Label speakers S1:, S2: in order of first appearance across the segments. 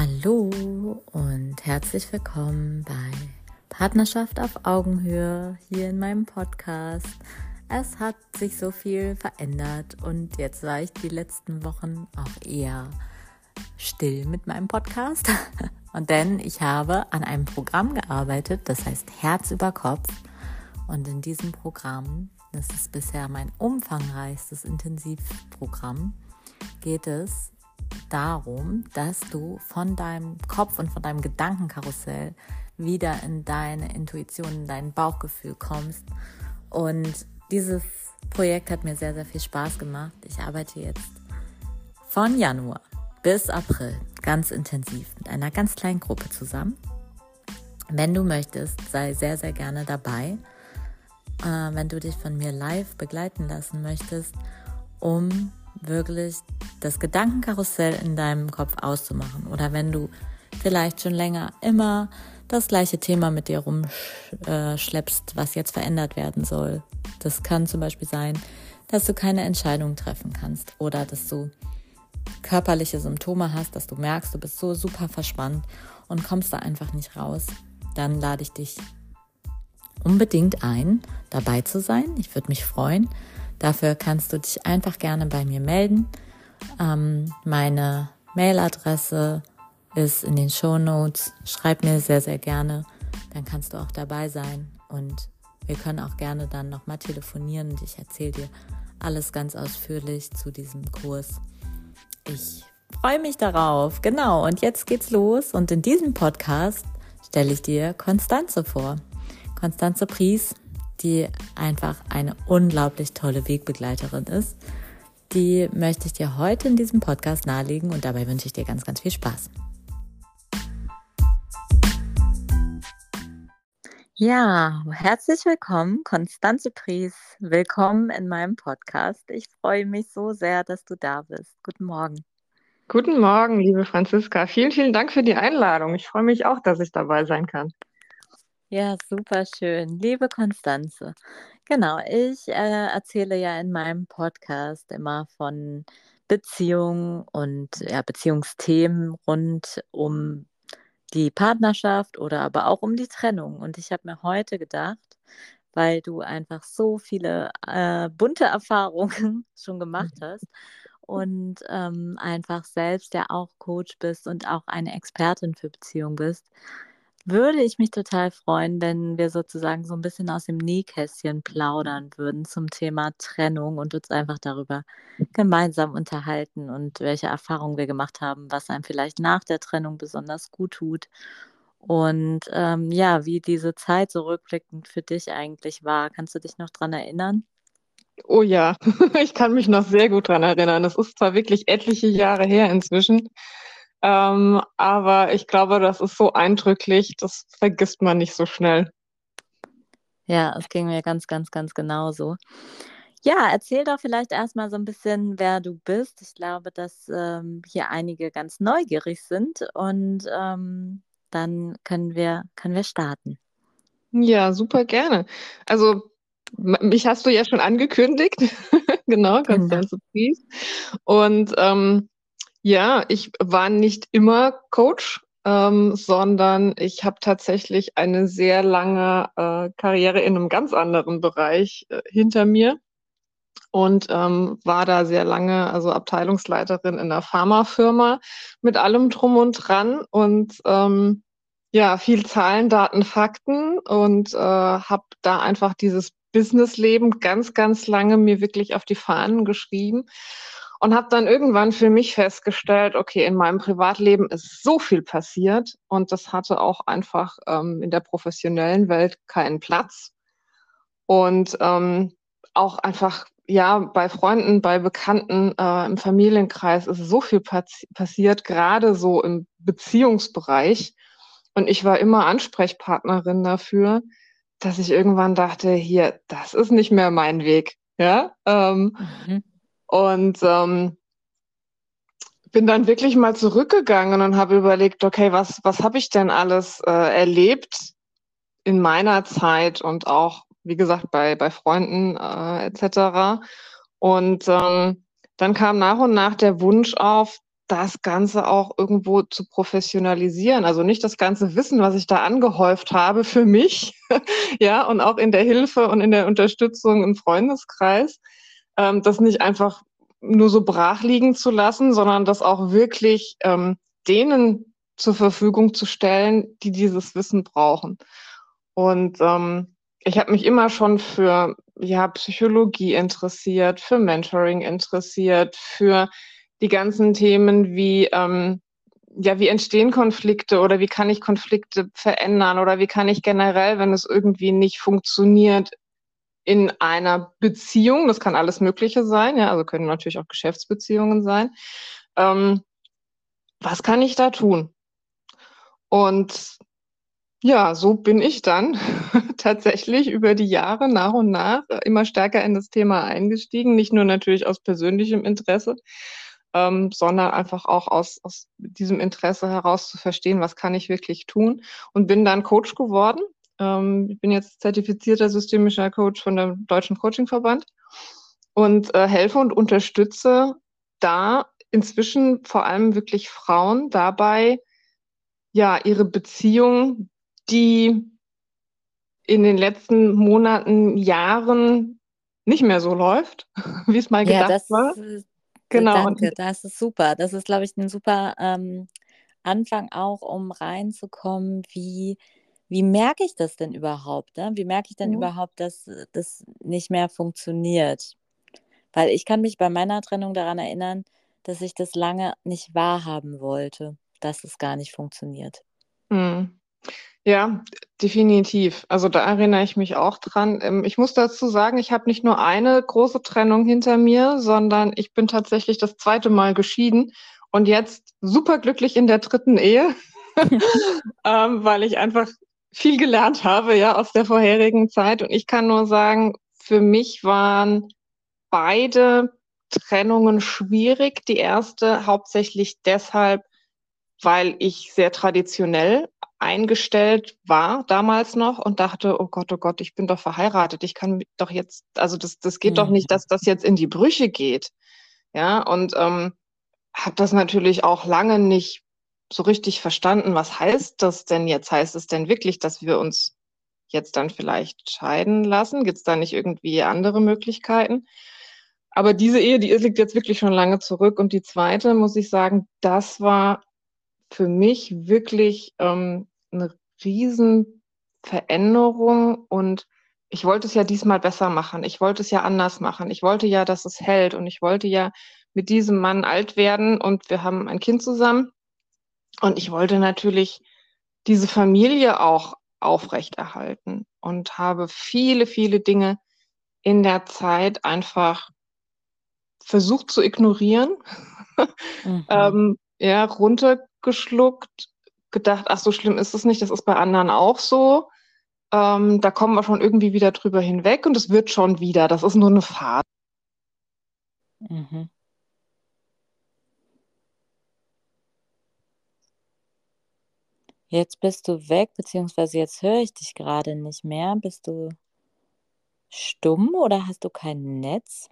S1: Hallo und herzlich willkommen bei Partnerschaft auf Augenhöhe hier in meinem Podcast. Es hat sich so viel verändert und jetzt war ich die letzten Wochen auch eher still mit meinem Podcast. Und denn ich habe an einem Programm gearbeitet, das heißt Herz über Kopf. Und in diesem Programm, das ist bisher mein umfangreichstes Intensivprogramm, geht es darum, dass du von deinem Kopf und von deinem Gedankenkarussell wieder in deine Intuition, in dein Bauchgefühl kommst. Und dieses Projekt hat mir sehr, sehr viel Spaß gemacht. Ich arbeite jetzt von Januar bis April ganz intensiv mit einer ganz kleinen Gruppe zusammen. Wenn du möchtest, sei sehr, sehr gerne dabei. Äh, wenn du dich von mir live begleiten lassen möchtest, um wirklich das Gedankenkarussell in deinem Kopf auszumachen. Oder wenn du vielleicht schon länger immer das gleiche Thema mit dir rumschleppst, was jetzt verändert werden soll. Das kann zum Beispiel sein, dass du keine Entscheidung treffen kannst oder dass du körperliche Symptome hast, dass du merkst, du bist so super verspannt und kommst da einfach nicht raus. Dann lade ich dich unbedingt ein, dabei zu sein. Ich würde mich freuen. Dafür kannst du dich einfach gerne bei mir melden. Ähm, meine Mailadresse ist in den Show Notes. Schreib mir sehr, sehr gerne. Dann kannst du auch dabei sein. Und wir können auch gerne dann nochmal telefonieren und ich erzähle dir alles ganz ausführlich zu diesem Kurs. Ich freue mich darauf. Genau. Und jetzt geht's los. Und in diesem Podcast stelle ich dir Konstanze vor. Konstanze Pries die einfach eine unglaublich tolle Wegbegleiterin ist. Die möchte ich dir heute in diesem Podcast nahelegen und dabei wünsche ich dir ganz, ganz viel Spaß. Ja, herzlich willkommen, Konstanze Pries. Willkommen in meinem Podcast. Ich freue mich so sehr, dass du da bist. Guten Morgen.
S2: Guten Morgen, liebe Franziska. Vielen, vielen Dank für die Einladung. Ich freue mich auch, dass ich dabei sein kann.
S1: Ja, super schön. Liebe Konstanze, genau, ich äh, erzähle ja in meinem Podcast immer von Beziehungen und ja, Beziehungsthemen rund um die Partnerschaft oder aber auch um die Trennung. Und ich habe mir heute gedacht, weil du einfach so viele äh, bunte Erfahrungen schon gemacht hast und ähm, einfach selbst ja auch Coach bist und auch eine Expertin für Beziehungen bist, würde ich mich total freuen, wenn wir sozusagen so ein bisschen aus dem Nähkästchen plaudern würden zum Thema Trennung und uns einfach darüber gemeinsam unterhalten und welche Erfahrungen wir gemacht haben, was einem vielleicht nach der Trennung besonders gut tut und ähm, ja, wie diese Zeit so rückblickend für dich eigentlich war. Kannst du dich noch dran erinnern?
S2: Oh ja, ich kann mich noch sehr gut dran erinnern. Es ist zwar wirklich etliche Jahre her inzwischen, ähm, aber ich glaube, das ist so eindrücklich, das vergisst man nicht so schnell.
S1: Ja, es ging mir ganz, ganz, ganz genauso. Ja, erzähl doch vielleicht erstmal so ein bisschen, wer du bist. Ich glaube, dass ähm, hier einige ganz neugierig sind und ähm, dann können wir, können wir starten.
S2: Ja, super gerne. Also, mich hast du ja schon angekündigt. genau, Konstanze genau. Pries. Und ähm, ja, ich war nicht immer Coach, ähm, sondern ich habe tatsächlich eine sehr lange äh, Karriere in einem ganz anderen Bereich äh, hinter mir und ähm, war da sehr lange also Abteilungsleiterin in einer Pharmafirma mit allem drum und dran und ähm, ja, viel Zahlen, Daten, Fakten und äh, habe da einfach dieses Businessleben ganz, ganz lange mir wirklich auf die Fahnen geschrieben und habe dann irgendwann für mich festgestellt, okay, in meinem Privatleben ist so viel passiert und das hatte auch einfach ähm, in der professionellen Welt keinen Platz. Und ähm, auch einfach, ja, bei Freunden, bei Bekannten, äh, im Familienkreis ist so viel passi passiert, gerade so im Beziehungsbereich. Und ich war immer Ansprechpartnerin dafür, dass ich irgendwann dachte, hier, das ist nicht mehr mein Weg. Ja, ähm, mhm. Und ähm, bin dann wirklich mal zurückgegangen und habe überlegt, okay, was, was habe ich denn alles äh, erlebt in meiner Zeit und auch, wie gesagt, bei, bei Freunden äh, etc. Und ähm, dann kam nach und nach der Wunsch auf, das Ganze auch irgendwo zu professionalisieren. Also nicht das ganze Wissen, was ich da angehäuft habe für mich, ja, und auch in der Hilfe und in der Unterstützung im Freundeskreis, ähm, das nicht einfach nur so brach liegen zu lassen, sondern das auch wirklich ähm, denen zur Verfügung zu stellen, die dieses Wissen brauchen. Und ähm, ich habe mich immer schon für ja, Psychologie interessiert, für Mentoring interessiert, für die ganzen Themen wie, ähm, ja, wie entstehen Konflikte oder wie kann ich Konflikte verändern oder wie kann ich generell, wenn es irgendwie nicht funktioniert, in einer Beziehung, das kann alles Mögliche sein, ja, also können natürlich auch Geschäftsbeziehungen sein. Ähm, was kann ich da tun? Und ja, so bin ich dann tatsächlich über die Jahre nach und nach immer stärker in das Thema eingestiegen, nicht nur natürlich aus persönlichem Interesse, ähm, sondern einfach auch aus, aus diesem Interesse heraus zu verstehen, was kann ich wirklich tun und bin dann Coach geworden. Ähm, ich bin jetzt zertifizierter systemischer Coach von dem Deutschen Coachingverband und äh, helfe und unterstütze da inzwischen vor allem wirklich Frauen dabei, ja, ihre Beziehung die in den letzten Monaten, Jahren nicht mehr so läuft, wie es mal gedacht ja, das, war.
S1: Genau. Danke, das ist super. Das ist, glaube ich, ein super ähm, Anfang auch, um reinzukommen, wie, wie merke ich das denn überhaupt? Ne? Wie merke ich denn mhm. überhaupt, dass das nicht mehr funktioniert? Weil ich kann mich bei meiner Trennung daran erinnern, dass ich das lange nicht wahrhaben wollte, dass es gar nicht funktioniert.
S2: Mhm. Ja, definitiv. Also da erinnere ich mich auch dran. Ähm, ich muss dazu sagen, ich habe nicht nur eine große Trennung hinter mir, sondern ich bin tatsächlich das zweite Mal geschieden und jetzt superglücklich in der dritten Ehe, ähm, weil ich einfach viel gelernt habe, ja, aus der vorherigen Zeit. Und ich kann nur sagen, für mich waren beide Trennungen schwierig. Die erste hauptsächlich deshalb, weil ich sehr traditionell eingestellt war damals noch und dachte, oh Gott, oh Gott, ich bin doch verheiratet, ich kann doch jetzt, also das, das geht mhm. doch nicht, dass das jetzt in die Brüche geht. Ja, und ähm, habe das natürlich auch lange nicht so richtig verstanden, was heißt das denn jetzt? Heißt es denn wirklich, dass wir uns jetzt dann vielleicht scheiden lassen? Gibt es da nicht irgendwie andere Möglichkeiten? Aber diese Ehe, die liegt jetzt wirklich schon lange zurück. Und die zweite, muss ich sagen, das war für mich wirklich ähm, eine Riesenveränderung und ich wollte es ja diesmal besser machen. Ich wollte es ja anders machen. Ich wollte ja, dass es hält und ich wollte ja mit diesem Mann alt werden und wir haben ein Kind zusammen. Und ich wollte natürlich diese Familie auch aufrechterhalten und habe viele, viele Dinge in der Zeit einfach versucht zu ignorieren, mhm. ähm, ja, runtergeschluckt gedacht, ach, so schlimm ist es nicht, das ist bei anderen auch so. Ähm, da kommen wir schon irgendwie wieder drüber hinweg und es wird schon wieder. Das ist nur eine Phase. Mhm.
S1: Jetzt bist du weg, beziehungsweise jetzt höre ich dich gerade nicht mehr. Bist du stumm oder hast du kein Netz?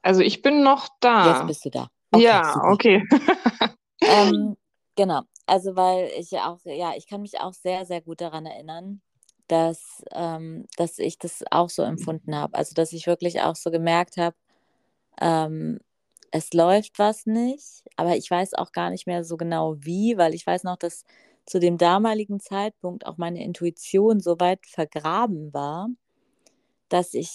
S2: Also ich bin noch da.
S1: Jetzt bist du da.
S2: Okay, ja, super. okay.
S1: ähm, genau. Also, weil ich ja auch, ja, ich kann mich auch sehr, sehr gut daran erinnern, dass, ähm, dass ich das auch so empfunden habe. Also, dass ich wirklich auch so gemerkt habe, ähm, es läuft was nicht, aber ich weiß auch gar nicht mehr so genau wie, weil ich weiß noch, dass zu dem damaligen Zeitpunkt auch meine Intuition so weit vergraben war, dass ich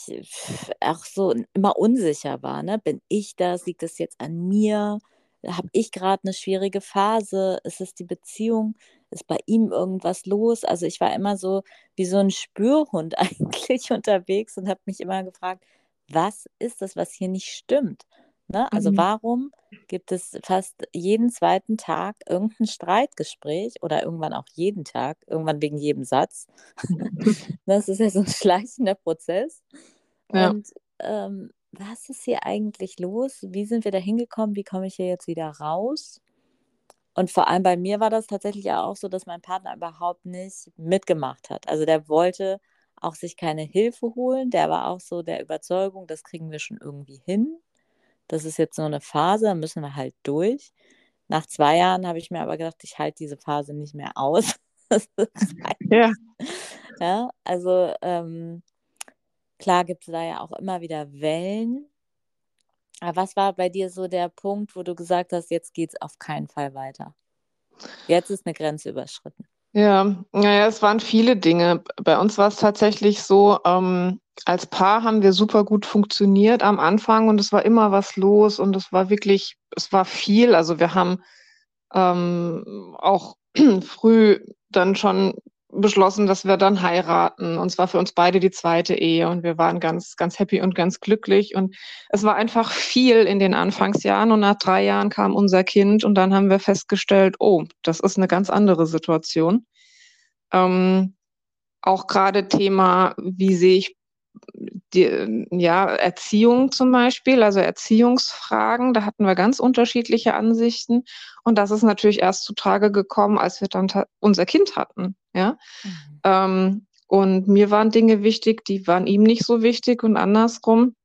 S1: auch so immer unsicher war. Ne? Bin ich das? Liegt das jetzt an mir? habe ich gerade eine schwierige Phase? Ist es die Beziehung? Ist bei ihm irgendwas los? Also ich war immer so wie so ein Spürhund eigentlich unterwegs und habe mich immer gefragt, was ist das, was hier nicht stimmt? Ne? Also mhm. warum gibt es fast jeden zweiten Tag irgendein Streitgespräch oder irgendwann auch jeden Tag, irgendwann wegen jedem Satz? das ist ja so ein schleichender Prozess. Ja. Und ähm, was ist hier eigentlich los? Wie sind wir da hingekommen? Wie komme ich hier jetzt wieder raus? Und vor allem bei mir war das tatsächlich auch so, dass mein Partner überhaupt nicht mitgemacht hat. Also der wollte auch sich keine Hilfe holen. Der war auch so der Überzeugung, das kriegen wir schon irgendwie hin. Das ist jetzt so eine Phase, da müssen wir halt durch. Nach zwei Jahren habe ich mir aber gedacht, ich halte diese Phase nicht mehr aus. ja. ja, also ähm, klar gibt es da ja auch immer wieder Wellen. Aber was war bei dir so der Punkt, wo du gesagt hast, jetzt geht es auf keinen Fall weiter? Jetzt ist eine Grenze überschritten.
S2: Ja, naja, es waren viele Dinge. Bei uns war es tatsächlich so, ähm, als Paar haben wir super gut funktioniert am Anfang und es war immer was los und es war wirklich, es war viel. Also wir haben ähm, auch früh dann schon beschlossen, dass wir dann heiraten. Und zwar für uns beide die zweite Ehe. Und wir waren ganz, ganz happy und ganz glücklich. Und es war einfach viel in den Anfangsjahren. Und nach drei Jahren kam unser Kind. Und dann haben wir festgestellt, oh, das ist eine ganz andere Situation. Ähm, auch gerade Thema, wie sehe ich die, ja, Erziehung zum Beispiel, also Erziehungsfragen, da hatten wir ganz unterschiedliche Ansichten. Und das ist natürlich erst zutage gekommen, als wir dann unser Kind hatten. Ja. Mhm. Ähm, und mir waren Dinge wichtig, die waren ihm nicht so wichtig und andersrum.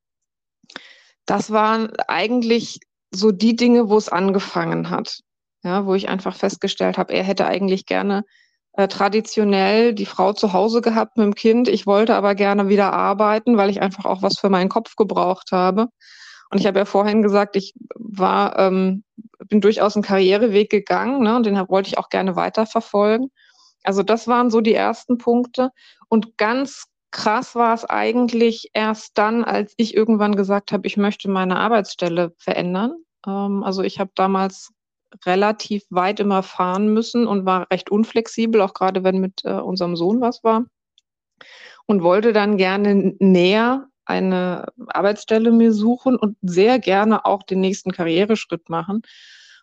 S2: Das waren eigentlich so die Dinge, wo es angefangen hat. Ja, wo ich einfach festgestellt habe, er hätte eigentlich gerne äh, traditionell die Frau zu Hause gehabt mit dem Kind. Ich wollte aber gerne wieder arbeiten, weil ich einfach auch was für meinen Kopf gebraucht habe. Und ich habe ja vorhin gesagt, ich war, ähm, bin durchaus einen Karriereweg gegangen, ne, und den wollte ich auch gerne weiterverfolgen. Also das waren so die ersten Punkte. Und ganz krass war es eigentlich erst dann, als ich irgendwann gesagt habe, ich möchte meine Arbeitsstelle verändern. Ähm, also ich habe damals relativ weit immer fahren müssen und war recht unflexibel, auch gerade wenn mit äh, unserem Sohn was war. Und wollte dann gerne näher eine Arbeitsstelle mir suchen und sehr gerne auch den nächsten Karriereschritt machen.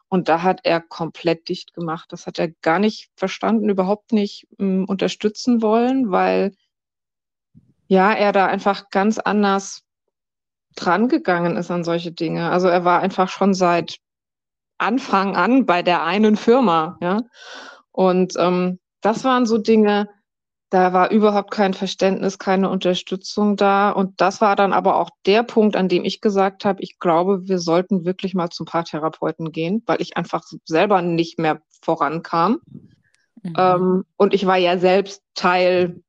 S2: Und da hat er komplett dicht gemacht. Das hat er gar nicht verstanden, überhaupt nicht m, hm, unterstützen wollen, weil ja, er da einfach ganz anders dran gegangen ist an solche Dinge. Also er war einfach schon seit Anfang an bei der einen Firma, ja. Und ähm, das waren so Dinge, da war überhaupt kein Verständnis, keine Unterstützung da. Und das war dann aber auch der Punkt, an dem ich gesagt habe, ich glaube, wir sollten wirklich mal zum Paartherapeuten gehen, weil ich einfach selber nicht mehr vorankam. Mhm. Ähm, und ich war ja selbst Teil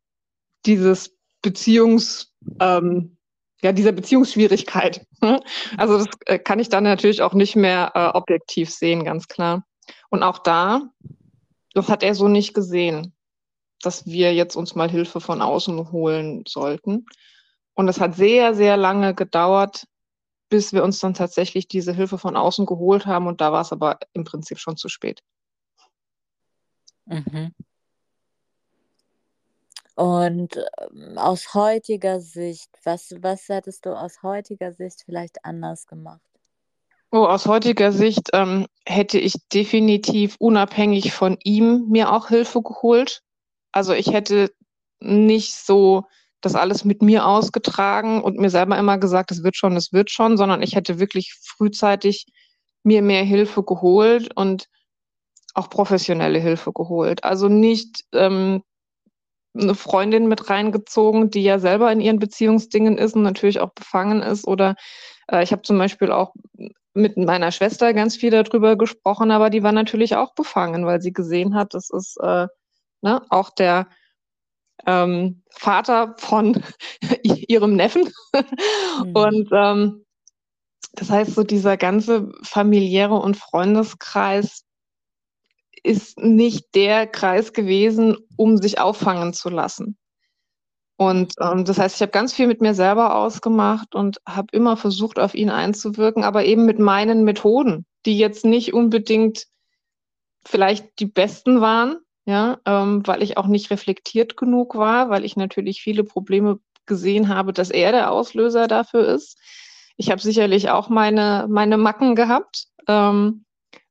S2: dieses Beziehungs, ähm, ja, dieser Beziehungsschwierigkeit. Also das äh, kann ich dann natürlich auch nicht mehr äh, objektiv sehen, ganz klar. Und auch da, das hat er so nicht gesehen, dass wir jetzt uns mal Hilfe von außen holen sollten. Und es hat sehr, sehr lange gedauert, bis wir uns dann tatsächlich diese Hilfe von außen geholt haben. Und da war es aber im Prinzip schon zu spät.
S1: Mhm. Und ähm, aus heutiger Sicht, was, was hättest du aus heutiger Sicht vielleicht anders gemacht?
S2: Oh, aus heutiger Sicht ähm, hätte ich definitiv unabhängig von ihm mir auch Hilfe geholt. Also ich hätte nicht so das alles mit mir ausgetragen und mir selber immer gesagt, es wird schon, es wird schon, sondern ich hätte wirklich frühzeitig mir mehr Hilfe geholt und auch professionelle Hilfe geholt. Also nicht ähm, eine Freundin mit reingezogen, die ja selber in ihren Beziehungsdingen ist und natürlich auch befangen ist. Oder äh, ich habe zum Beispiel auch mit meiner Schwester ganz viel darüber gesprochen, aber die war natürlich auch befangen, weil sie gesehen hat, das ist äh, ne, auch der ähm, Vater von ihrem Neffen. Mhm. Und ähm, das heißt, so dieser ganze familiäre und Freundeskreis ist nicht der Kreis gewesen, um sich auffangen zu lassen. Und ähm, das heißt, ich habe ganz viel mit mir selber ausgemacht und habe immer versucht, auf ihn einzuwirken, aber eben mit meinen Methoden, die jetzt nicht unbedingt vielleicht die besten waren, ja, ähm, weil ich auch nicht reflektiert genug war, weil ich natürlich viele Probleme gesehen habe, dass er der Auslöser dafür ist. Ich habe sicherlich auch meine, meine Macken gehabt. Ähm,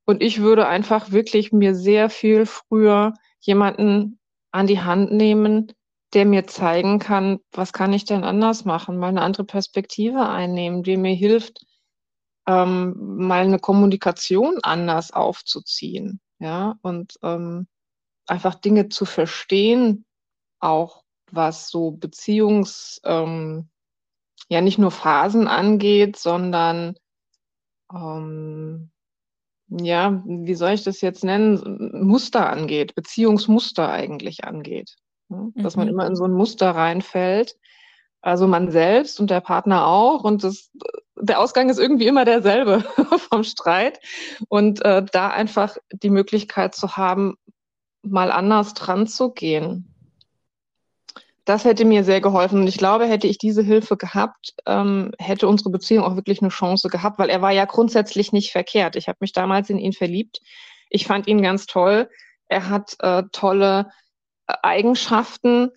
S2: und ich würde einfach wirklich mir sehr viel früher jemanden an die Hand nehmen, der mir zeigen kann, was kann ich denn anders machen, mal eine andere Perspektive einnehmen, die mir hilft, ähm, mal eine Kommunikation anders aufzuziehen, ja, und ähm, einfach Dinge zu verstehen, auch was so Beziehungs, ähm, ja nicht nur Phasen angeht, sondern ähm, ja, wie soll ich das jetzt nennen, Muster angeht, Beziehungsmuster eigentlich angeht. Ne? Dass mhm. man immer in so ein Muster reinfällt. Also man selbst und der Partner auch. Und das, der Ausgang ist irgendwie immer derselbe vom Streit. Und äh, da einfach die Möglichkeit zu haben, mal anders dran zu gehen. Das hätte mir sehr geholfen. Und ich glaube, hätte ich diese Hilfe gehabt, ähm, hätte unsere Beziehung auch wirklich eine Chance gehabt, weil er war ja grundsätzlich nicht verkehrt. Ich habe mich damals in ihn verliebt. Ich fand ihn ganz toll. Er hat äh, tolle äh, Eigenschaften.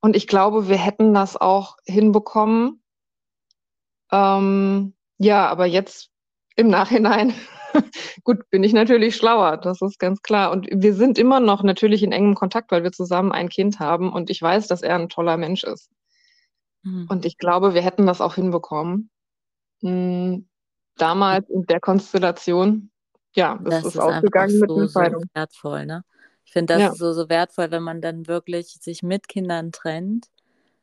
S2: Und ich glaube, wir hätten das auch hinbekommen. Ähm, ja, aber jetzt im Nachhinein Gut, bin ich natürlich schlauer, das ist ganz klar. Und wir sind immer noch natürlich in engem Kontakt, weil wir zusammen ein Kind haben und ich weiß, dass er ein toller Mensch ist. Mhm. Und ich glaube, wir hätten das auch hinbekommen. Hm, damals in der Konstellation, ja, das, das ist, ist ausgegangen mit
S1: so, Entscheidung. So wertvoll, ne? Ich finde das ja. so, so wertvoll, wenn man dann wirklich sich mit Kindern trennt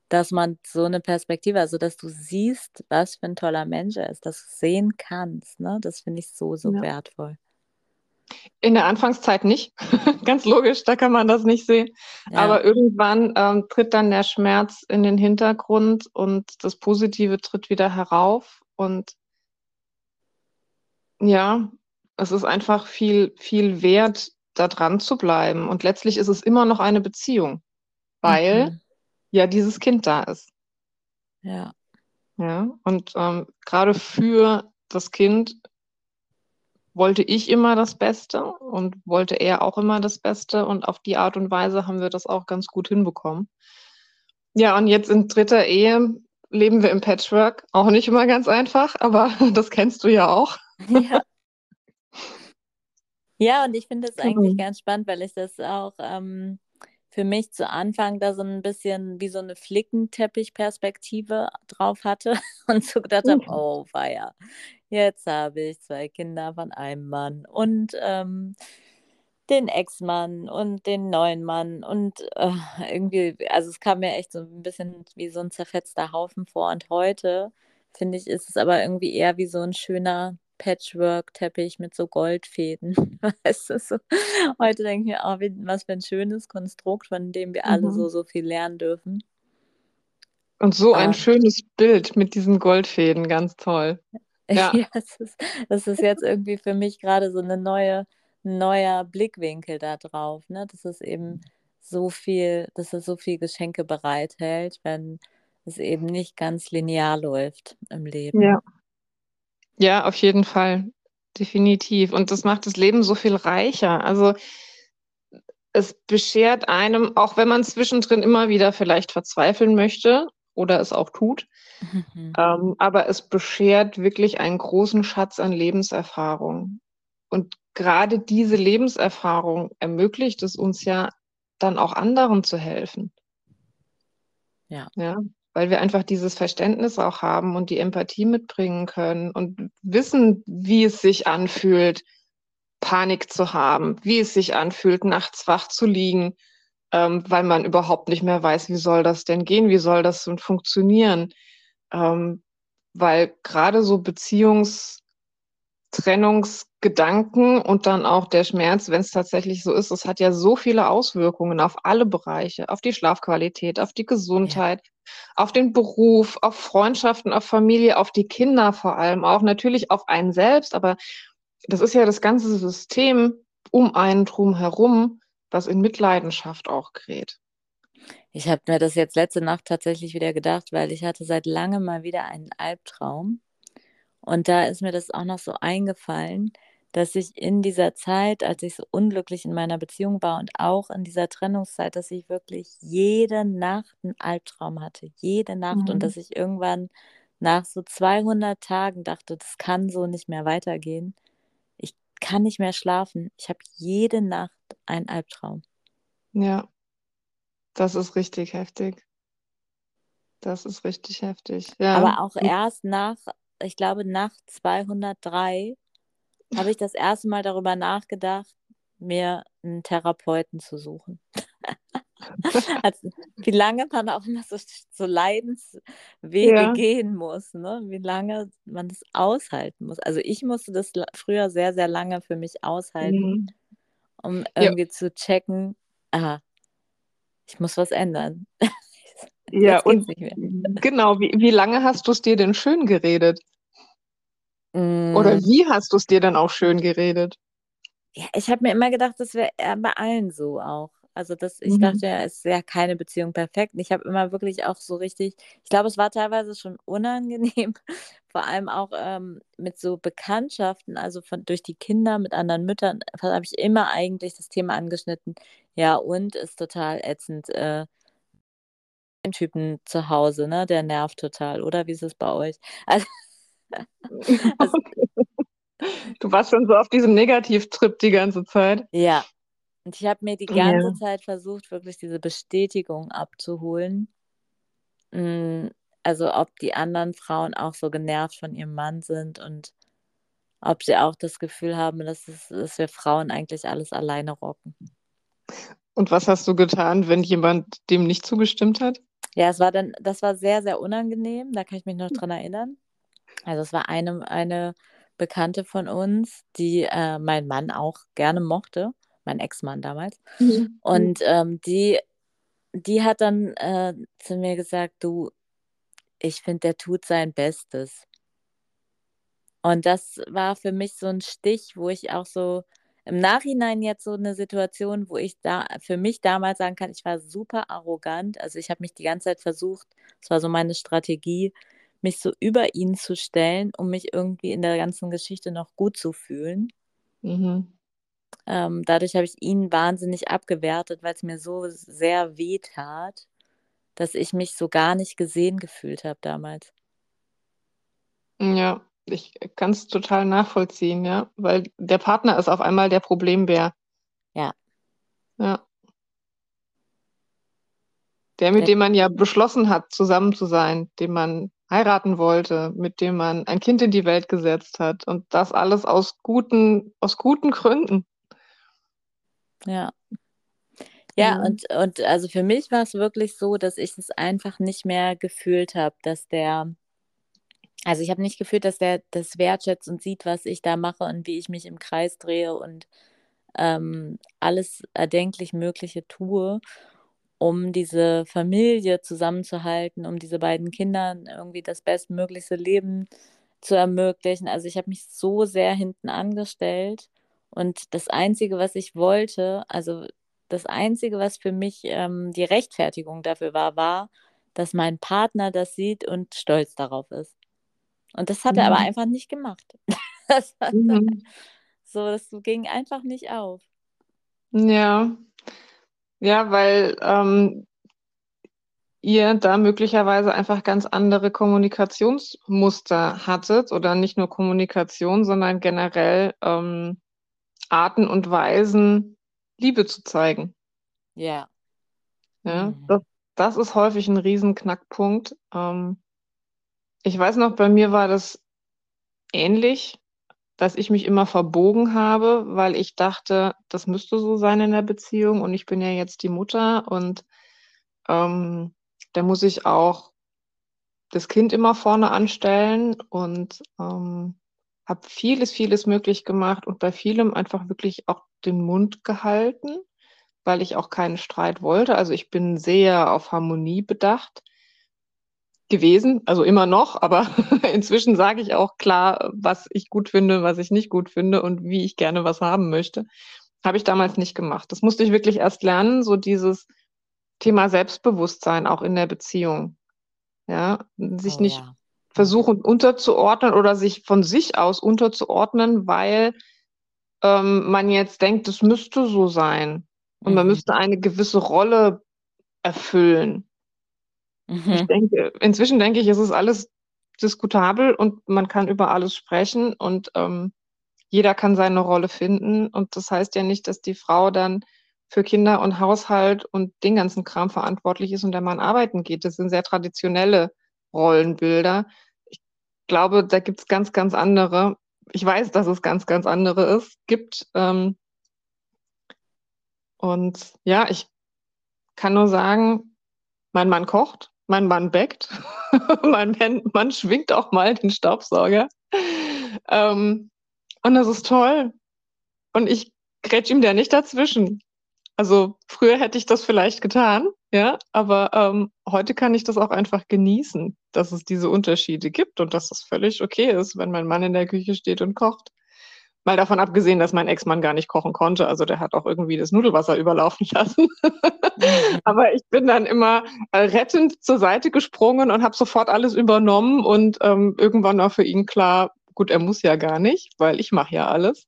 S1: dass man so eine Perspektive, also dass du siehst, was für ein toller Mensch er ist, dass du sehen kannst, ne? Das finde ich so, so ja. wertvoll.
S2: In der Anfangszeit nicht, ganz logisch, da kann man das nicht sehen. Ja. Aber irgendwann ähm, tritt dann der Schmerz in den Hintergrund und das Positive tritt wieder herauf. Und ja, es ist einfach viel, viel wert, da dran zu bleiben. Und letztlich ist es immer noch eine Beziehung, weil mhm ja dieses Kind da ist.
S1: Ja.
S2: Ja, und ähm, gerade für das Kind wollte ich immer das Beste und wollte er auch immer das Beste und auf die Art und Weise haben wir das auch ganz gut hinbekommen. Ja, und jetzt in dritter Ehe leben wir im Patchwork. Auch nicht immer ganz einfach, aber das kennst du ja auch.
S1: Ja. Ja, und ich finde es eigentlich mhm. ganz spannend, weil ich das auch ähm, für mich zu Anfang da so ein bisschen wie so eine Flickenteppich-Perspektive drauf hatte und so gedacht habe, mhm. oh weia, jetzt habe ich zwei Kinder von einem Mann und ähm, den Ex-Mann und den neuen Mann und äh, irgendwie, also es kam mir echt so ein bisschen wie so ein zerfetzter Haufen vor und heute finde ich, ist es aber irgendwie eher wie so ein schöner Patchwork-Teppich mit so Goldfäden. Weißt du, so. Heute denke ich mir, oh, was für ein schönes Konstrukt, von dem wir mhm. alle so, so viel lernen dürfen.
S2: Und so ein ah. schönes Bild mit diesen Goldfäden, ganz toll.
S1: Ja, ja das, ist, das ist jetzt irgendwie für mich gerade so eine neue, neuer Blickwinkel da drauf, ne? Dass es eben so viel, dass es so viel Geschenke bereithält, wenn es eben nicht ganz linear läuft im Leben.
S2: Ja. Ja, auf jeden Fall. Definitiv. Und das macht das Leben so viel reicher. Also es beschert einem, auch wenn man zwischendrin immer wieder vielleicht verzweifeln möchte oder es auch tut, mhm. ähm, aber es beschert wirklich einen großen Schatz an Lebenserfahrung. Und gerade diese Lebenserfahrung ermöglicht es uns ja dann auch anderen zu helfen.
S1: Ja.
S2: Ja, weil wir einfach dieses Verständnis auch haben und die Empathie mitbringen können und wissen, wie es sich anfühlt, Panik zu haben, wie es sich anfühlt, nachts wach zu liegen, ähm, weil man überhaupt nicht mehr weiß, wie soll das denn gehen, wie soll das denn funktionieren. Ähm, weil gerade so Beziehungs- Trennungsgedanken und dann auch der Schmerz, wenn es tatsächlich so ist, es hat ja so viele Auswirkungen auf alle Bereiche, auf die Schlafqualität, auf die Gesundheit, ja. auf den Beruf, auf Freundschaften, auf Familie, auf die Kinder vor allem, auch natürlich auf einen selbst, aber das ist ja das ganze System um einen drum herum, was in Mitleidenschaft auch gerät.
S1: Ich habe mir das jetzt letzte Nacht tatsächlich wieder gedacht, weil ich hatte seit langem mal wieder einen Albtraum und da ist mir das auch noch so eingefallen, dass ich in dieser Zeit, als ich so unglücklich in meiner Beziehung war und auch in dieser Trennungszeit, dass ich wirklich jede Nacht einen Albtraum hatte, jede Nacht mhm. und dass ich irgendwann nach so 200 Tagen dachte, das kann so nicht mehr weitergehen. Ich kann nicht mehr schlafen. Ich habe jede Nacht einen Albtraum.
S2: Ja, das ist richtig heftig. Das ist richtig heftig. Ja.
S1: Aber auch erst nach ich glaube, nach 203 habe ich das erste Mal darüber nachgedacht, mir einen Therapeuten zu suchen. also, wie lange man auch immer so, so Leidenswege ja. gehen muss, ne? wie lange man das aushalten muss. Also ich musste das früher sehr, sehr lange für mich aushalten, mhm. um irgendwie ja. zu checken, aha, ich muss was ändern.
S2: ja, und genau, wie, wie lange hast du es dir denn schön geredet? Mm. Oder wie hast du es dir dann auch schön geredet?
S1: Ja, ich habe mir immer gedacht, das wäre bei allen so auch. Also das, ich mhm. dachte ja, es ist ja keine Beziehung perfekt. Ich habe immer wirklich auch so richtig, ich glaube, es war teilweise schon unangenehm, vor allem auch ähm, mit so Bekanntschaften, also von durch die Kinder mit anderen Müttern, habe ich immer eigentlich das Thema angeschnitten. Ja, und ist total ätzend. Äh, den Typen zu Hause, ne? Der nervt total, oder? Wie ist es bei euch?
S2: Also, also Du warst schon so auf diesem Negativtrip die ganze Zeit.
S1: Ja, und ich habe mir die ganze ja. Zeit versucht, wirklich diese Bestätigung abzuholen. Mm, also ob die anderen Frauen auch so genervt von ihrem Mann sind und ob sie auch das Gefühl haben, dass, es, dass wir Frauen eigentlich alles alleine rocken.
S2: Und was hast du getan, wenn jemand dem nicht zugestimmt hat?
S1: Ja, es war dann, das war sehr, sehr unangenehm. Da kann ich mich noch dran erinnern. Also es war eine, eine Bekannte von uns, die äh, mein Mann auch gerne mochte mein Ex-Mann damals. Mhm. Und ähm, die, die hat dann äh, zu mir gesagt, du, ich finde, der tut sein Bestes. Und das war für mich so ein Stich, wo ich auch so im Nachhinein jetzt so eine Situation, wo ich da für mich damals sagen kann, ich war super arrogant. Also ich habe mich die ganze Zeit versucht, das war so meine Strategie, mich so über ihn zu stellen, um mich irgendwie in der ganzen Geschichte noch gut zu fühlen. Mhm. Ähm, dadurch habe ich ihn wahnsinnig abgewertet, weil es mir so sehr weh tat, dass ich mich so gar nicht gesehen gefühlt habe damals.
S2: Ja, ich kann es total nachvollziehen, ja, weil der Partner ist auf einmal der Problembär.
S1: Ja.
S2: Ja. Der, mit der, dem man ja beschlossen hat, zusammen zu sein, den man heiraten wollte, mit dem man ein Kind in die Welt gesetzt hat und das alles aus guten, aus guten Gründen.
S1: Ja. Ja, mhm. und, und also für mich war es wirklich so, dass ich es einfach nicht mehr gefühlt habe, dass der, also ich habe nicht gefühlt, dass der das wertschätzt und sieht, was ich da mache und wie ich mich im Kreis drehe und ähm, alles erdenklich Mögliche tue, um diese Familie zusammenzuhalten, um diese beiden Kindern irgendwie das bestmöglichste Leben zu ermöglichen. Also ich habe mich so sehr hinten angestellt und das Einzige, was ich wollte, also das Einzige, was für mich ähm, die Rechtfertigung dafür war, war, dass mein Partner das sieht und stolz darauf ist. Und das hat mhm. er aber mhm. einfach nicht gemacht. das mhm. so, das ging einfach nicht auf.
S2: Ja, ja, weil ähm, ihr da möglicherweise einfach ganz andere Kommunikationsmuster hattet oder nicht nur Kommunikation, sondern generell ähm, Arten und Weisen, Liebe zu zeigen.
S1: Ja.
S2: Ja, mhm. das, das ist häufig ein Riesenknackpunkt. Ähm, ich weiß noch, bei mir war das ähnlich, dass ich mich immer verbogen habe, weil ich dachte, das müsste so sein in der Beziehung und ich bin ja jetzt die Mutter und ähm, da muss ich auch das Kind immer vorne anstellen und ähm, habe vieles, vieles möglich gemacht und bei vielem einfach wirklich auch den Mund gehalten, weil ich auch keinen Streit wollte. Also ich bin sehr auf Harmonie bedacht gewesen, also immer noch, aber inzwischen sage ich auch klar, was ich gut finde, was ich nicht gut finde und wie ich gerne was haben möchte. Habe ich damals nicht gemacht. Das musste ich wirklich erst lernen, so dieses Thema Selbstbewusstsein auch in der Beziehung. Ja, sich oh, nicht ja versuchen unterzuordnen oder sich von sich aus unterzuordnen, weil ähm, man jetzt denkt, es müsste so sein. Und mhm. man müsste eine gewisse Rolle erfüllen. Mhm. Ich denke, inzwischen denke ich, es ist alles diskutabel und man kann über alles sprechen und ähm, jeder kann seine Rolle finden. Und das heißt ja nicht, dass die Frau dann für Kinder und Haushalt und den ganzen Kram verantwortlich ist und der Mann arbeiten geht. Das sind sehr traditionelle Rollenbilder, glaube, da gibt es ganz, ganz andere. Ich weiß, dass es ganz, ganz andere ist, gibt. Ähm, und ja, ich kann nur sagen, mein Mann kocht, mein Mann backt, mein Mann schwingt auch mal den Staubsauger. Ähm, und das ist toll. Und ich grätsch ihm da nicht dazwischen. Also früher hätte ich das vielleicht getan, ja, aber ähm, heute kann ich das auch einfach genießen, dass es diese Unterschiede gibt und dass es völlig okay ist, wenn mein Mann in der Küche steht und kocht. Mal davon abgesehen, dass mein Ex-Mann gar nicht kochen konnte. Also der hat auch irgendwie das Nudelwasser überlaufen lassen. Mhm. Aber ich bin dann immer äh, rettend zur Seite gesprungen und habe sofort alles übernommen und ähm, irgendwann war für ihn klar, gut, er muss ja gar nicht, weil ich mache ja alles.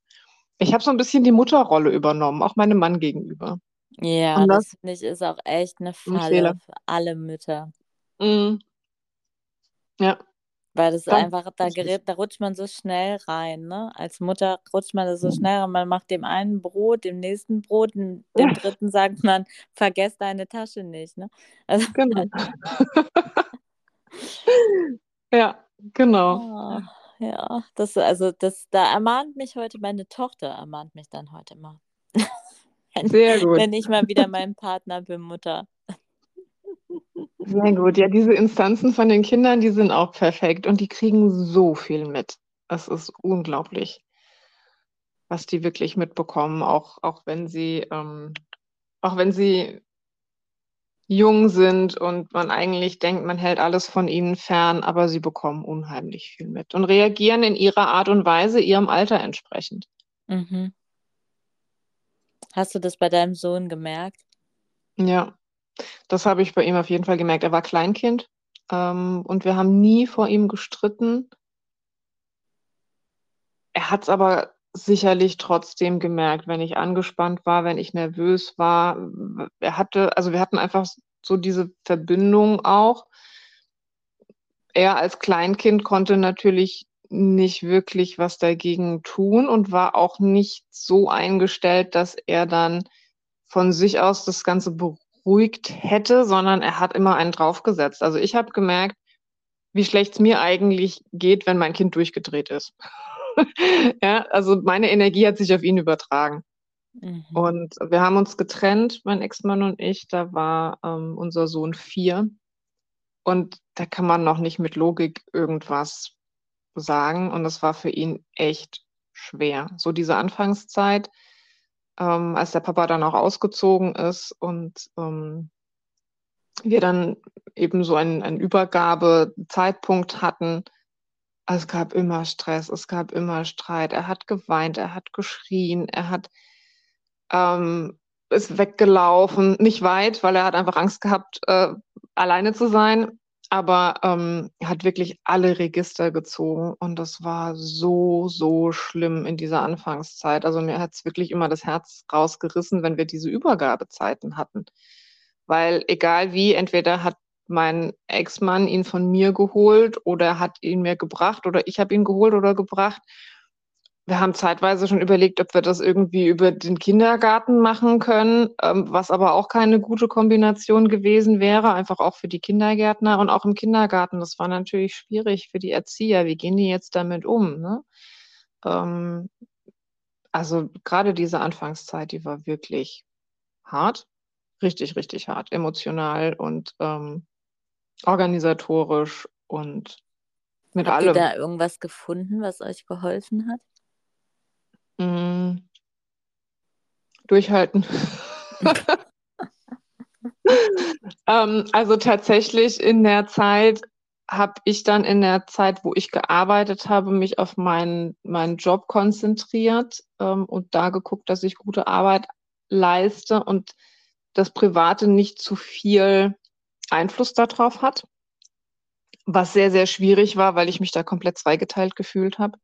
S2: Ich habe so ein bisschen die Mutterrolle übernommen, auch meinem Mann gegenüber.
S1: Ja, das, das finde ich ist auch echt eine Falle für alle Mütter.
S2: Mm. Ja.
S1: Weil das Dann, einfach, da gerät, da rutscht man so schnell rein, ne? Als Mutter rutscht man da so schnell und man macht dem einen Brot, dem nächsten Brot, dem, dem dritten sagt man, vergesst deine Tasche nicht, ne?
S2: Also, genau. ja, genau.
S1: Oh, ja, das, also das, da ermahnt mich heute, meine Tochter ermahnt mich dann heute mal. wenn, Sehr gut. Wenn ich mal wieder mein Partner bin, Mutter.
S2: Sehr gut. Ja, diese Instanzen von den Kindern, die sind auch perfekt und die kriegen so viel mit. Es ist unglaublich, was die wirklich mitbekommen, auch, auch wenn sie, ähm, auch wenn sie jung sind und man eigentlich denkt, man hält alles von ihnen fern, aber sie bekommen unheimlich viel mit und reagieren in ihrer Art und Weise ihrem Alter entsprechend.
S1: Mhm. Hast du das bei deinem Sohn gemerkt?
S2: Ja, das habe ich bei ihm auf jeden Fall gemerkt. Er war Kleinkind ähm, und wir haben nie vor ihm gestritten. Er hat es aber sicherlich trotzdem gemerkt, wenn ich angespannt war, wenn ich nervös war. Er hatte, also wir hatten einfach so diese Verbindung auch. Er als Kleinkind konnte natürlich nicht wirklich was dagegen tun und war auch nicht so eingestellt, dass er dann von sich aus das Ganze beruhigt hätte, sondern er hat immer einen draufgesetzt. Also ich habe gemerkt, wie schlecht es mir eigentlich geht, wenn mein Kind durchgedreht ist. ja, also meine Energie hat sich auf ihn übertragen. Mhm. Und wir haben uns getrennt, mein Ex-Mann und ich. Da war ähm, unser Sohn vier. Und da kann man noch nicht mit Logik irgendwas sagen. Und das war für ihn echt schwer. So diese Anfangszeit, ähm, als der Papa dann auch ausgezogen ist und ähm, wir dann eben so einen, einen Übergabezeitpunkt hatten, es gab immer Stress, es gab immer Streit. Er hat geweint, er hat geschrien, er hat ähm, ist weggelaufen, nicht weit, weil er hat einfach Angst gehabt, äh, alleine zu sein. Aber ähm, hat wirklich alle Register gezogen und das war so, so schlimm in dieser Anfangszeit. Also mir hat es wirklich immer das Herz rausgerissen, wenn wir diese Übergabezeiten hatten. Weil egal wie, entweder hat mein Ex-Mann ihn von mir geholt oder hat ihn mir gebracht oder ich habe ihn geholt oder gebracht. Wir haben zeitweise schon überlegt, ob wir das irgendwie über den Kindergarten machen können, ähm, was aber auch keine gute Kombination gewesen wäre, einfach auch für die Kindergärtner und auch im Kindergarten. Das war natürlich schwierig für die Erzieher. Wie gehen die jetzt damit um? Ne? Ähm, also gerade diese Anfangszeit, die war wirklich hart, richtig, richtig hart, emotional und ähm, organisatorisch und mit
S1: Habt
S2: allem.
S1: Habt ihr da irgendwas gefunden, was euch geholfen hat?
S2: Mm. Durchhalten. ähm, also tatsächlich in der Zeit habe ich dann in der Zeit, wo ich gearbeitet habe, mich auf meinen, meinen Job konzentriert ähm, und da geguckt, dass ich gute Arbeit leiste und das Private nicht zu viel Einfluss darauf hat, was sehr, sehr schwierig war, weil ich mich da komplett zweigeteilt gefühlt habe.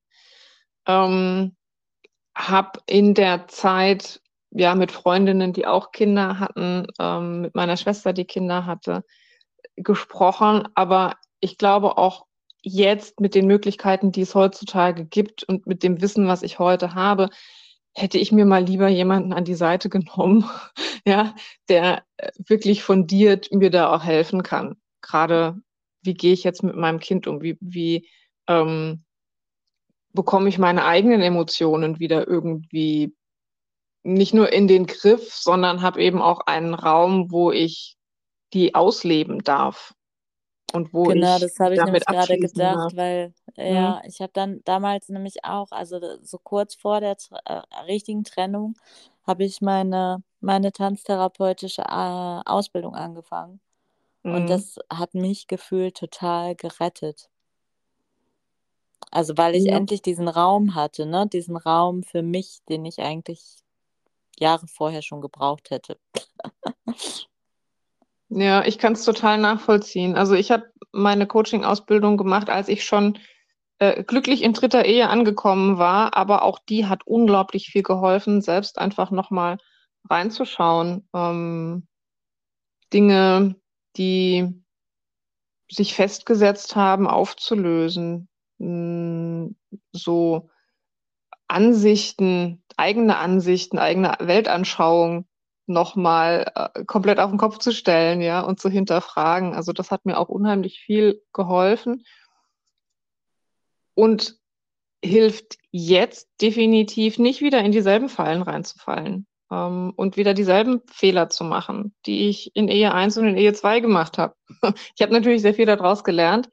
S2: Ähm, habe in der Zeit ja mit Freundinnen, die auch Kinder hatten, ähm, mit meiner Schwester, die Kinder hatte, gesprochen. Aber ich glaube auch jetzt mit den Möglichkeiten, die es heutzutage gibt und mit dem Wissen, was ich heute habe, hätte ich mir mal lieber jemanden an die Seite genommen, ja, der äh, wirklich fundiert mir da auch helfen kann. Gerade wie gehe ich jetzt mit meinem Kind um? Wie, wie ähm, bekomme ich meine eigenen Emotionen wieder irgendwie nicht nur in den Griff, sondern habe eben auch einen Raum, wo ich die ausleben darf. Und wo
S1: genau,
S2: ich
S1: das habe ich nämlich gerade gedacht,
S2: darf.
S1: weil ja, ich habe dann damals nämlich auch, also so kurz vor der äh, richtigen Trennung, habe ich meine, meine tanztherapeutische äh, Ausbildung angefangen. Und
S2: Mhm.
S1: das hat mich gefühlt total gerettet. Also weil ich
S2: Ja.
S1: endlich diesen Raum hatte, ne? Diesen Raum für mich, den ich eigentlich Jahre vorher schon gebraucht hätte.
S2: Ja, ich kann es total nachvollziehen. Also ich habe meine Coaching-Ausbildung gemacht, als ich schon äh, glücklich in dritter Ehe angekommen war, aber auch die hat unglaublich viel geholfen, selbst einfach nochmal reinzuschauen. Ähm, Dinge, die sich festgesetzt haben, aufzulösen. So Ansichten, eigene Ansichten, eigene Weltanschauung nochmal äh, komplett auf den Kopf zu stellen, ja, und zu hinterfragen. Also das hat mir auch unheimlich viel geholfen und hilft jetzt definitiv nicht wieder in dieselben Fallen reinzufallen ähm, und wieder dieselben Fehler zu machen, die ich in Ehe 1 und in Ehe 2 gemacht habe. Ich habe natürlich sehr viel daraus gelernt,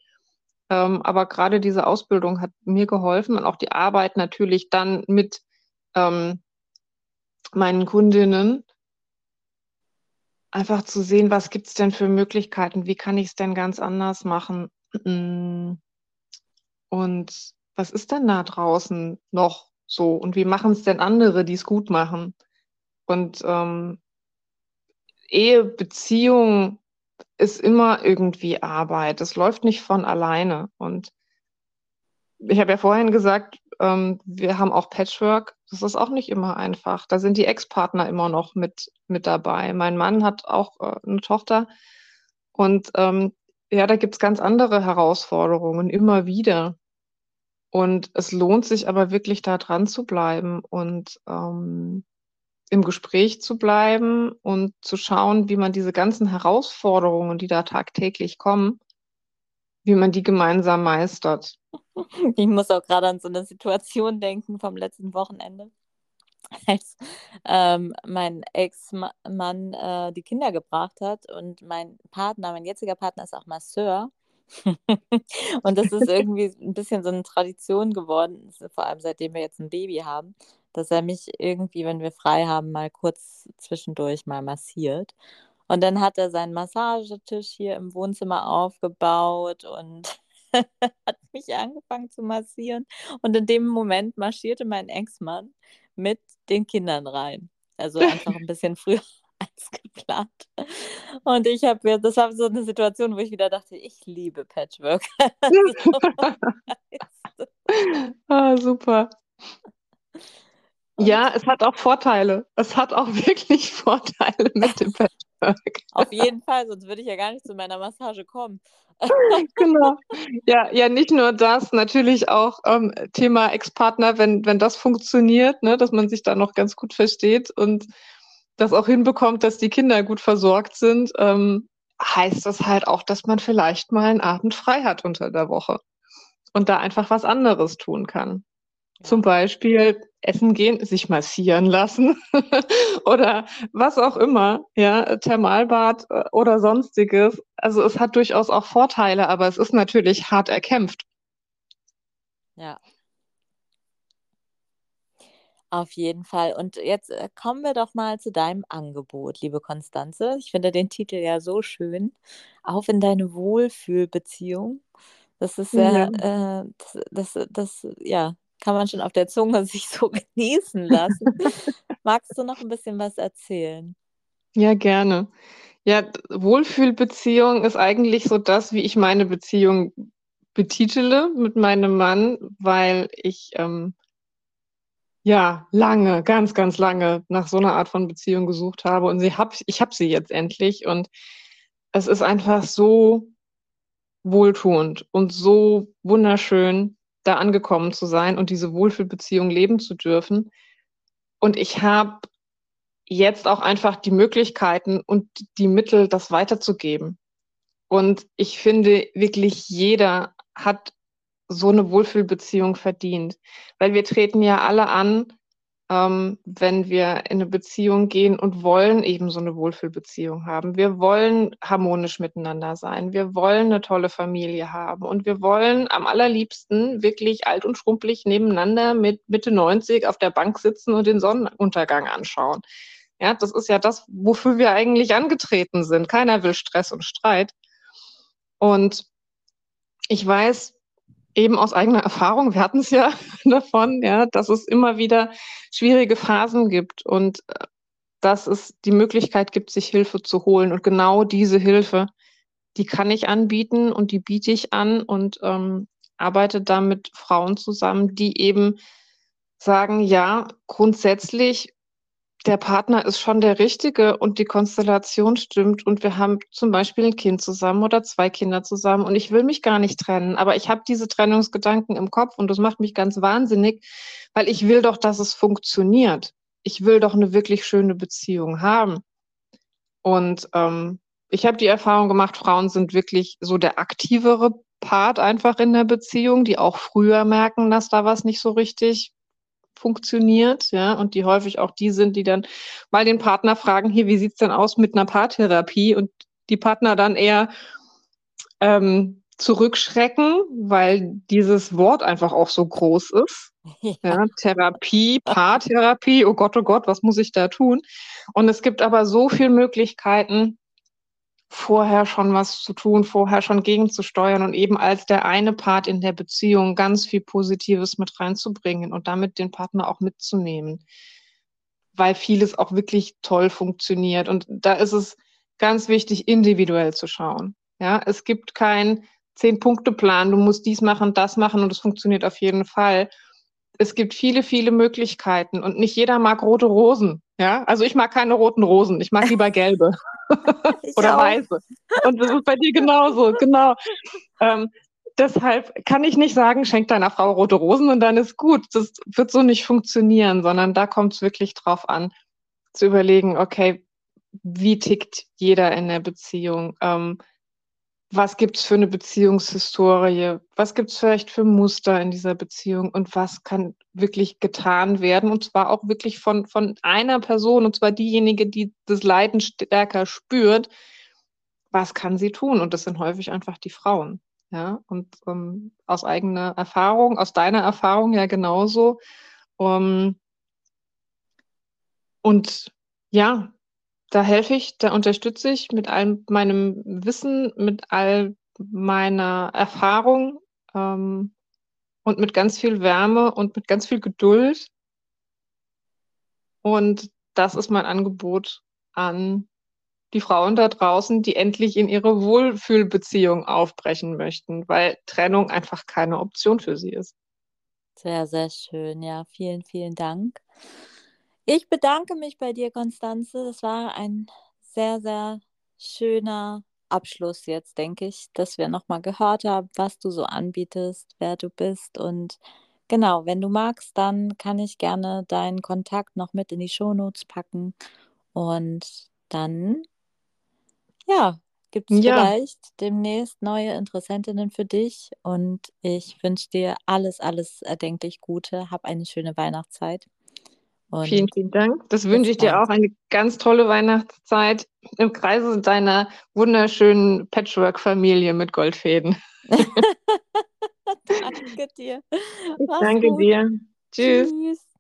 S2: ähm, aber gerade diese Ausbildung hat mir geholfen und auch die Arbeit natürlich dann mit ähm, meinen Kundinnen, einfach zu sehen, was gibt es denn für Möglichkeiten, wie kann ich es denn ganz anders machen? Mm. und was ist denn da draußen noch so? Und wie machen es denn andere, die es gut machen? Und ähm, Ehe, Beziehung ist immer irgendwie Arbeit, es läuft nicht von alleine und ich habe ja vorhin gesagt, ähm, wir haben auch Patchwork. Das ist auch nicht immer einfach. Da sind die Ex-Partner immer noch mit, mit dabei. Mein Mann hat auch äh, eine Tochter. Und ähm, ja, da gibt es ganz andere Herausforderungen immer wieder. Und es lohnt sich aber wirklich da dran zu bleiben und ähm, im Gespräch zu bleiben und zu schauen, wie man diese ganzen Herausforderungen, die da tagtäglich kommen, wie man die gemeinsam meistert.
S1: Ich muss auch gerade an so eine Situation denken vom letzten Wochenende, als ähm, mein Ex-Mann äh, die Kinder gebracht hat und mein Partner, mein jetziger Partner ist auch Masseur. und das ist irgendwie ein bisschen so eine Tradition geworden, vor allem seitdem wir jetzt ein Baby haben, dass er mich irgendwie, wenn wir frei haben, mal kurz zwischendurch mal massiert. Und dann hat er seinen Massagetisch hier im Wohnzimmer aufgebaut und hat mich angefangen zu massieren. Und in dem Moment marschierte mein Ex-Mann mit den Kindern rein. Also einfach ein bisschen früher als geplant. Und ich habe das war so eine Situation, wo ich wieder dachte, ich liebe Patchwork.
S2: ah, super. Ja, es hat auch Vorteile. Es hat auch wirklich Vorteile mit dem Patchwork.
S1: Auf jeden Fall, sonst würde ich ja gar nicht zu meiner Massage kommen.
S2: genau. Ja, ja, nicht nur das, natürlich auch ähm, Thema Ex-Partner, wenn, wenn das funktioniert, ne, dass man sich da noch ganz gut versteht und das auch hinbekommt, dass die Kinder gut versorgt sind, ähm, heißt das halt auch, dass man vielleicht mal einen Abend frei hat unter der Woche und da einfach was anderes tun kann. Zum Beispiel essen gehen, sich massieren lassen oder was auch immer, ja, Thermalbad äh, oder sonstiges. Also es hat durchaus auch Vorteile, aber es ist natürlich hart erkämpft.
S1: Ja. Auf jeden Fall. Und jetzt äh, kommen wir doch mal zu deinem Angebot, liebe Konstanze. Ich finde den Titel ja so schön. Auf in deine Wohlfühlbeziehung. Das ist ja, ja. Äh, das, das, das, ja, kann man schon auf der Zunge sich so genießen lassen. Magst du noch ein bisschen was erzählen?
S2: Ja, gerne. Ja, Wohlfühlbeziehung ist eigentlich so das, wie ich meine Beziehung betitele mit meinem Mann, weil ich ähm, ja lange, ganz, ganz lange nach so einer Art von Beziehung gesucht habe und sie hab, ich habe sie jetzt endlich und es ist einfach so wohltuend und so wunderschön, da angekommen zu sein und diese Wohlfühlbeziehung leben zu dürfen. Und ich habe jetzt auch einfach die Möglichkeiten und die Mittel, das weiterzugeben. Und ich finde, wirklich jeder hat so eine Wohlfühlbeziehung verdient, weil wir treten ja alle an ähm, wenn wir in eine Beziehung gehen und wollen eben so eine Wohlfühlbeziehung haben. Wir wollen harmonisch miteinander sein. Wir wollen eine tolle Familie haben. Und wir wollen am allerliebsten wirklich alt und schrumpelig nebeneinander mit Mitte 90 auf der Bank sitzen und den Sonnenuntergang anschauen. Ja, das ist ja das, wofür wir eigentlich angetreten sind. Keiner will Stress und Streit. Und ich weiß, eben aus eigener Erfahrung, wir hatten es ja davon, ja, dass es immer wieder schwierige Phasen gibt und äh, dass es die Möglichkeit gibt, sich Hilfe zu holen. Und genau diese Hilfe, die kann ich anbieten und die biete ich an und ähm, arbeite da mit Frauen zusammen, die eben sagen, ja, grundsätzlich der Partner ist schon der Richtige und die Konstellation stimmt und wir haben zum Beispiel ein Kind zusammen oder zwei Kinder zusammen und ich will mich gar nicht trennen, aber ich habe diese Trennungsgedanken im Kopf und das macht mich ganz wahnsinnig, weil ich will doch, dass es funktioniert. Ich will doch eine wirklich schöne Beziehung haben. Und ähm, ich habe die Erfahrung gemacht, Frauen sind wirklich so der aktivere Part einfach in der Beziehung, die auch früher merken, dass da was nicht so richtig funktioniert, ja, und die häufig auch die sind, die dann mal den Partner fragen, hier, wie sieht's denn aus mit einer Paartherapie? Und die Partner dann eher ähm, zurückschrecken, weil dieses Wort einfach auch so groß ist. Ja. ja. Therapie, Paartherapie, oh Gott, oh Gott, was muss ich da tun? Und es gibt aber so viele Möglichkeiten, vorher schon was zu tun, vorher schon gegenzusteuern und eben als der eine Part in der Beziehung ganz viel Positives mit reinzubringen und damit den Partner auch mitzunehmen, weil vieles auch wirklich toll funktioniert. Und da ist es ganz wichtig, individuell zu schauen. Ja, es gibt keinen Zehn-Punkte-Plan, du musst dies machen, das machen und es funktioniert auf jeden Fall. Es gibt viele, viele Möglichkeiten und nicht jeder mag rote Rosen. Ja, also ich mag keine roten Rosen, ich mag lieber gelbe. oder weiße. Und das ist bei dir genauso, genau. Ähm, deshalb kann ich nicht sagen, schenk deiner Frau rote Rosen und dann ist gut. Das wird so nicht funktionieren, sondern da kommt es wirklich drauf an, zu überlegen, okay, wie tickt jeder in der Beziehung? Ähm, was gibt es für eine Beziehungshistorie? Was gibt es vielleicht für Muster in dieser Beziehung? Und was kann wirklich getan werden? Und zwar auch wirklich von, von einer Person, und zwar diejenige, die das Leiden stärker spürt. Was kann sie tun? Und das sind häufig einfach die Frauen. Ja, und um, ähm, aus eigener Erfahrung, aus deiner Erfahrung ja genauso. Um, und ja, da helfe ich, da unterstütze ich mit all meinem Wissen, mit all meiner Erfahrung ähm, und mit ganz viel Wärme und mit ganz viel Geduld. Und das ist mein Angebot an die Frauen da draußen, die endlich in ihre Wohlfühlbeziehung aufbrechen möchten, weil Trennung einfach keine Option für sie ist.
S1: Sehr, sehr schön. Ja, vielen, vielen Dank. Ich bedanke mich bei dir, Konstanze. Das war ein sehr, sehr schöner Abschluss jetzt, denke ich, dass wir nochmal gehört haben, was du so anbietest, wer du bist. Und genau, wenn du magst, dann kann ich gerne deinen Kontakt noch mit in die Shownotes packen. Und dann, ja, gibt es ja. vielleicht demnächst neue Interessentinnen für dich. Und ich wünsche dir alles, alles erdenklich Gute. Hab eine schöne Weihnachtszeit.
S2: Und vielen, vielen Dank. Das wünsche ich dir auch eine ganz tolle Weihnachtszeit im Kreise deiner wunderschönen Patchwork-Familie mit Goldfäden.
S1: danke dir.
S2: Mach's danke gut. dir. Tschüss. Tschüss.